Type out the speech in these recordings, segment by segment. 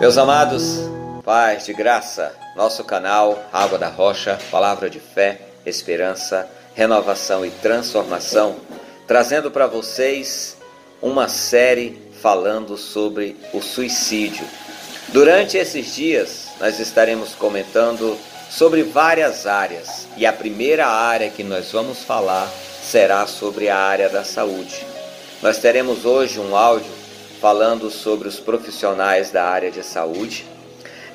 Meus amados, paz de graça, nosso canal Água da Rocha, palavra de fé, esperança, renovação e transformação, trazendo para vocês uma série falando sobre o suicídio. Durante esses dias, nós estaremos comentando sobre várias áreas e a primeira área que nós vamos falar será sobre a área da saúde. Nós teremos hoje um áudio falando sobre os profissionais da área de saúde.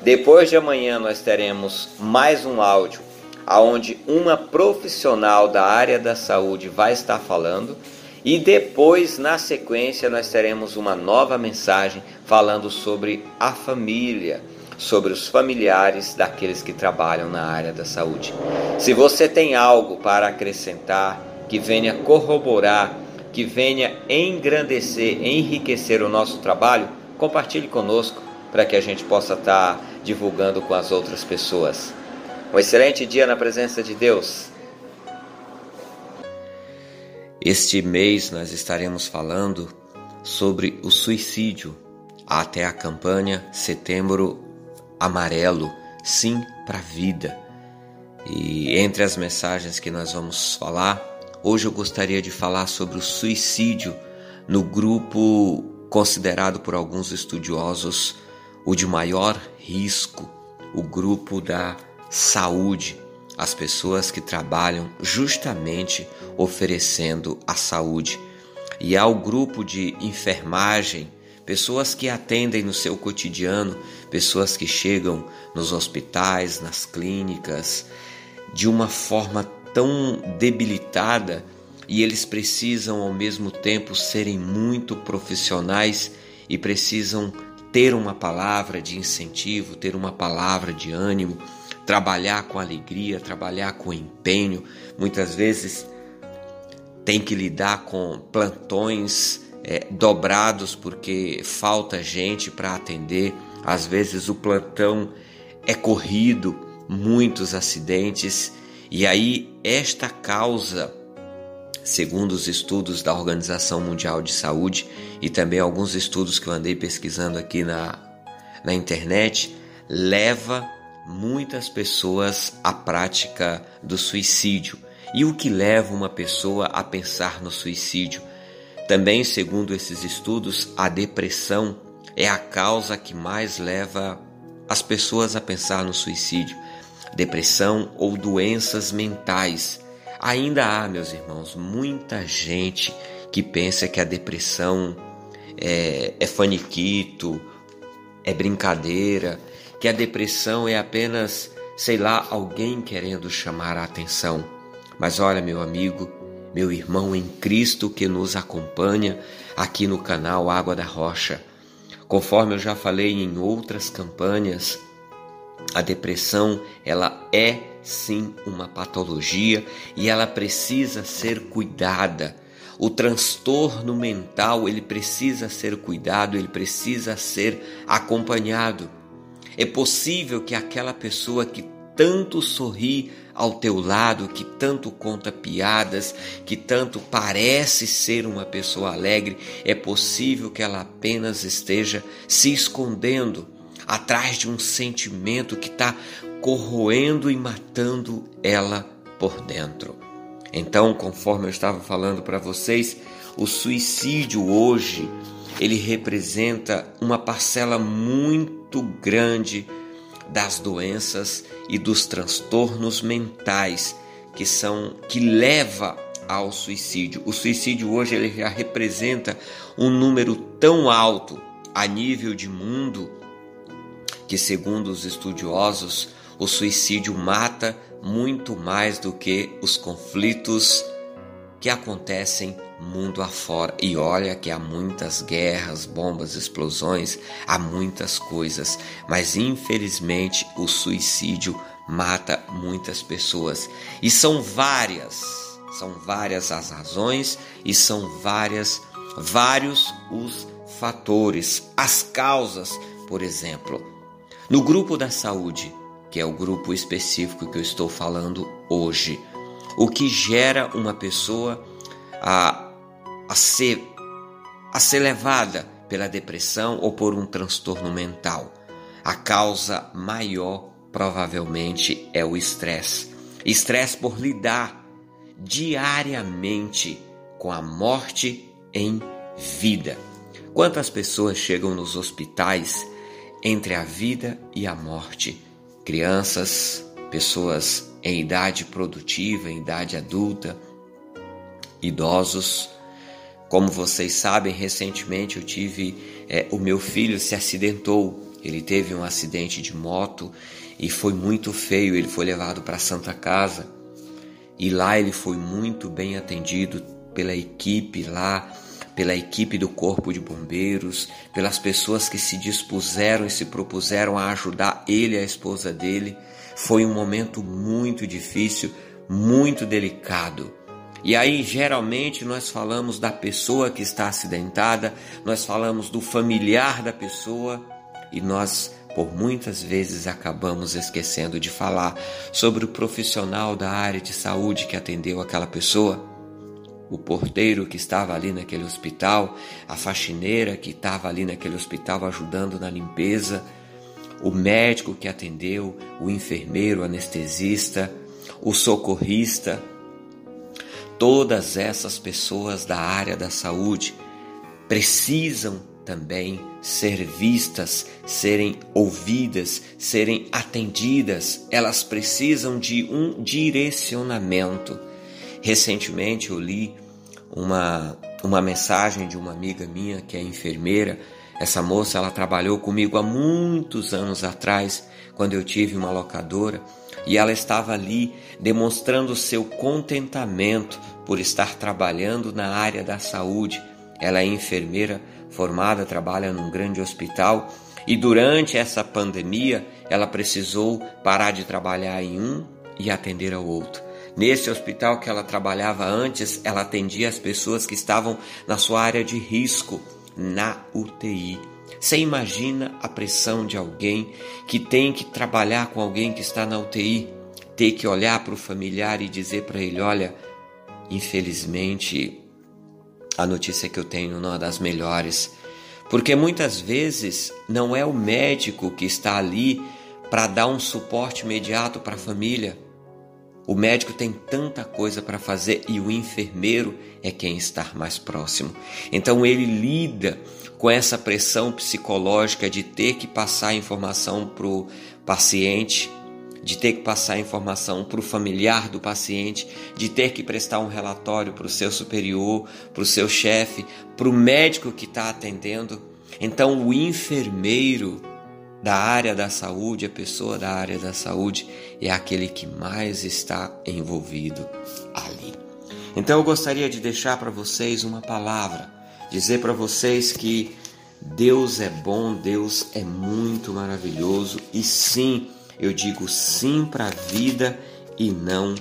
Depois de amanhã nós teremos mais um áudio aonde uma profissional da área da saúde vai estar falando e depois na sequência nós teremos uma nova mensagem falando sobre a família, sobre os familiares daqueles que trabalham na área da saúde. Se você tem algo para acrescentar que venha corroborar que venha engrandecer, enriquecer o nosso trabalho, compartilhe conosco para que a gente possa estar divulgando com as outras pessoas. Um excelente dia na presença de Deus. Este mês nós estaremos falando sobre o suicídio até a campanha Setembro Amarelo, sim para a vida. E entre as mensagens que nós vamos falar, Hoje eu gostaria de falar sobre o suicídio no grupo considerado por alguns estudiosos o de maior risco, o grupo da saúde, as pessoas que trabalham justamente oferecendo a saúde. E há o grupo de enfermagem, pessoas que atendem no seu cotidiano, pessoas que chegam nos hospitais, nas clínicas, de uma forma tão debilitada e eles precisam ao mesmo tempo serem muito profissionais e precisam ter uma palavra de incentivo, ter uma palavra de ânimo, trabalhar com alegria, trabalhar com empenho. Muitas vezes tem que lidar com plantões é, dobrados porque falta gente para atender. Às vezes o plantão é corrido, muitos acidentes e aí, esta causa, segundo os estudos da Organização Mundial de Saúde e também alguns estudos que eu andei pesquisando aqui na, na internet, leva muitas pessoas à prática do suicídio. E o que leva uma pessoa a pensar no suicídio? Também, segundo esses estudos, a depressão é a causa que mais leva as pessoas a pensar no suicídio depressão ou doenças mentais. Ainda há, meus irmãos, muita gente que pensa que a depressão é, é faniquito, é brincadeira, que a depressão é apenas, sei lá, alguém querendo chamar a atenção. Mas olha, meu amigo, meu irmão em Cristo que nos acompanha aqui no canal Água da Rocha. Conforme eu já falei em outras campanhas, a depressão, ela é sim uma patologia e ela precisa ser cuidada. O transtorno mental, ele precisa ser cuidado, ele precisa ser acompanhado. É possível que aquela pessoa que tanto sorri ao teu lado, que tanto conta piadas, que tanto parece ser uma pessoa alegre, é possível que ela apenas esteja se escondendo atrás de um sentimento que está corroendo e matando ela por dentro. Então, conforme eu estava falando para vocês, o suicídio hoje ele representa uma parcela muito grande das doenças e dos transtornos mentais que são que leva ao suicídio. O suicídio hoje ele já representa um número tão alto a nível de mundo que, segundo os estudiosos, o suicídio mata muito mais do que os conflitos que acontecem mundo afora. E olha que há muitas guerras, bombas, explosões, há muitas coisas, mas infelizmente o suicídio mata muitas pessoas. E são várias, são várias as razões e são várias vários os fatores, as causas, por exemplo, no grupo da saúde, que é o grupo específico que eu estou falando hoje, o que gera uma pessoa a, a, ser, a ser levada pela depressão ou por um transtorno mental. A causa maior provavelmente é o estresse. Estresse por lidar diariamente com a morte em vida. Quantas pessoas chegam nos hospitais entre a vida e a morte? Crianças, pessoas em idade produtiva, em idade adulta, idosos. Como vocês sabem, recentemente eu tive. É, o meu filho se acidentou. Ele teve um acidente de moto e foi muito feio. Ele foi levado para a Santa Casa e lá ele foi muito bem atendido pela equipe lá, pela equipe do Corpo de Bombeiros, pelas pessoas que se dispuseram e se propuseram a ajudar ele e a esposa dele. Foi um momento muito difícil, muito delicado. E aí, geralmente, nós falamos da pessoa que está acidentada, nós falamos do familiar da pessoa e nós, por muitas vezes, acabamos esquecendo de falar sobre o profissional da área de saúde que atendeu aquela pessoa. O porteiro que estava ali naquele hospital, a faxineira que estava ali naquele hospital ajudando na limpeza, o médico que atendeu, o enfermeiro, o anestesista, o socorrista, todas essas pessoas da área da saúde precisam também ser vistas, serem ouvidas, serem atendidas, elas precisam de um direcionamento. Recentemente eu li uma, uma mensagem de uma amiga minha que é enfermeira essa moça ela trabalhou comigo há muitos anos atrás, quando eu tive uma locadora, e ela estava ali demonstrando seu contentamento por estar trabalhando na área da saúde. Ela é enfermeira formada, trabalha num grande hospital e durante essa pandemia ela precisou parar de trabalhar em um e atender ao outro. Nesse hospital que ela trabalhava antes, ela atendia as pessoas que estavam na sua área de risco na UTI. Você imagina a pressão de alguém que tem que trabalhar com alguém que está na UTI, ter que olhar para o familiar e dizer para ele: olha, infelizmente a notícia que eu tenho não é das melhores, porque muitas vezes não é o médico que está ali para dar um suporte imediato para a família. O médico tem tanta coisa para fazer e o enfermeiro é quem está mais próximo. Então ele lida com essa pressão psicológica de ter que passar informação para o paciente, de ter que passar informação para o familiar do paciente, de ter que prestar um relatório para o seu superior, para o seu chefe, para o médico que está atendendo. Então o enfermeiro da área da saúde, a pessoa da área da saúde é aquele que mais está envolvido ali. Então eu gostaria de deixar para vocês uma palavra, dizer para vocês que Deus é bom, Deus é muito maravilhoso e sim, eu digo sim para a vida e não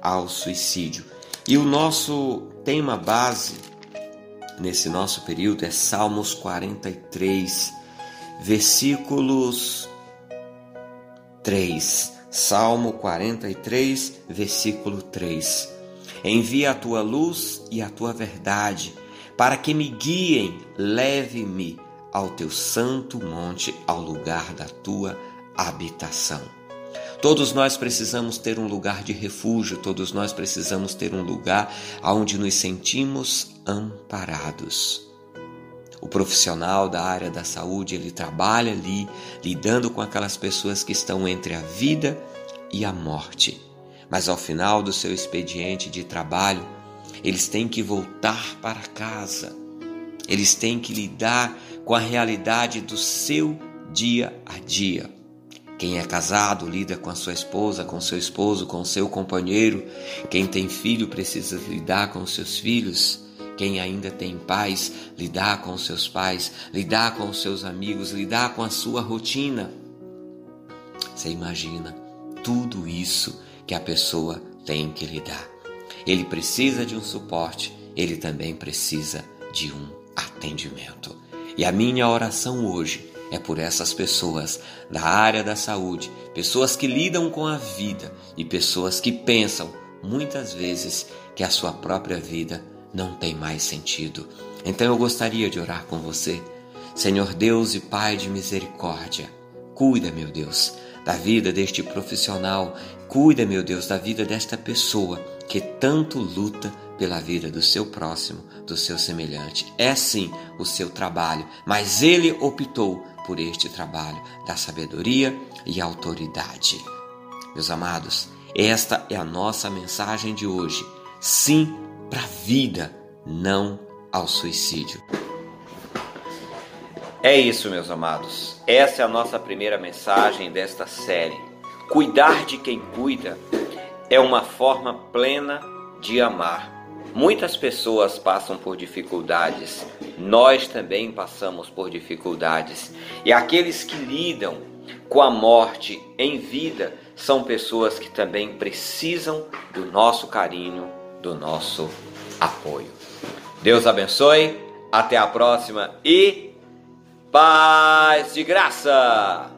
ao suicídio. E o nosso tema base nesse nosso período é Salmos 43 versículos 3. Salmo 43, versículo 3. Envia a tua luz e a tua verdade, para que me guiem, leve-me ao teu santo monte, ao lugar da tua habitação. Todos nós precisamos ter um lugar de refúgio, todos nós precisamos ter um lugar onde nos sentimos amparados. O profissional da área da saúde, ele trabalha ali lidando com aquelas pessoas que estão entre a vida e a morte. Mas ao final do seu expediente de trabalho, eles têm que voltar para casa. Eles têm que lidar com a realidade do seu dia a dia. Quem é casado lida com a sua esposa, com seu esposo, com seu companheiro. Quem tem filho precisa lidar com seus filhos. Quem ainda tem pais, lidar com seus pais, lidar com seus amigos, lidar com a sua rotina. Você imagina tudo isso que a pessoa tem que lidar. Ele precisa de um suporte, ele também precisa de um atendimento. E a minha oração hoje é por essas pessoas da área da saúde, pessoas que lidam com a vida e pessoas que pensam muitas vezes que a sua própria vida não tem mais sentido. Então eu gostaria de orar com você. Senhor Deus e Pai de misericórdia, Cuida, meu Deus, da vida deste profissional. Cuida, meu Deus, da vida desta pessoa que tanto luta pela vida do seu próximo, do seu semelhante. É sim o seu trabalho, mas ele optou por este trabalho da sabedoria e autoridade. Meus amados, esta é a nossa mensagem de hoje. Sim para a vida, não ao suicídio. É isso, meus amados. Essa é a nossa primeira mensagem desta série. Cuidar de quem cuida é uma forma plena de amar. Muitas pessoas passam por dificuldades, nós também passamos por dificuldades, e aqueles que lidam com a morte em vida são pessoas que também precisam do nosso carinho, do nosso apoio. Deus abençoe, até a próxima e paz de graça!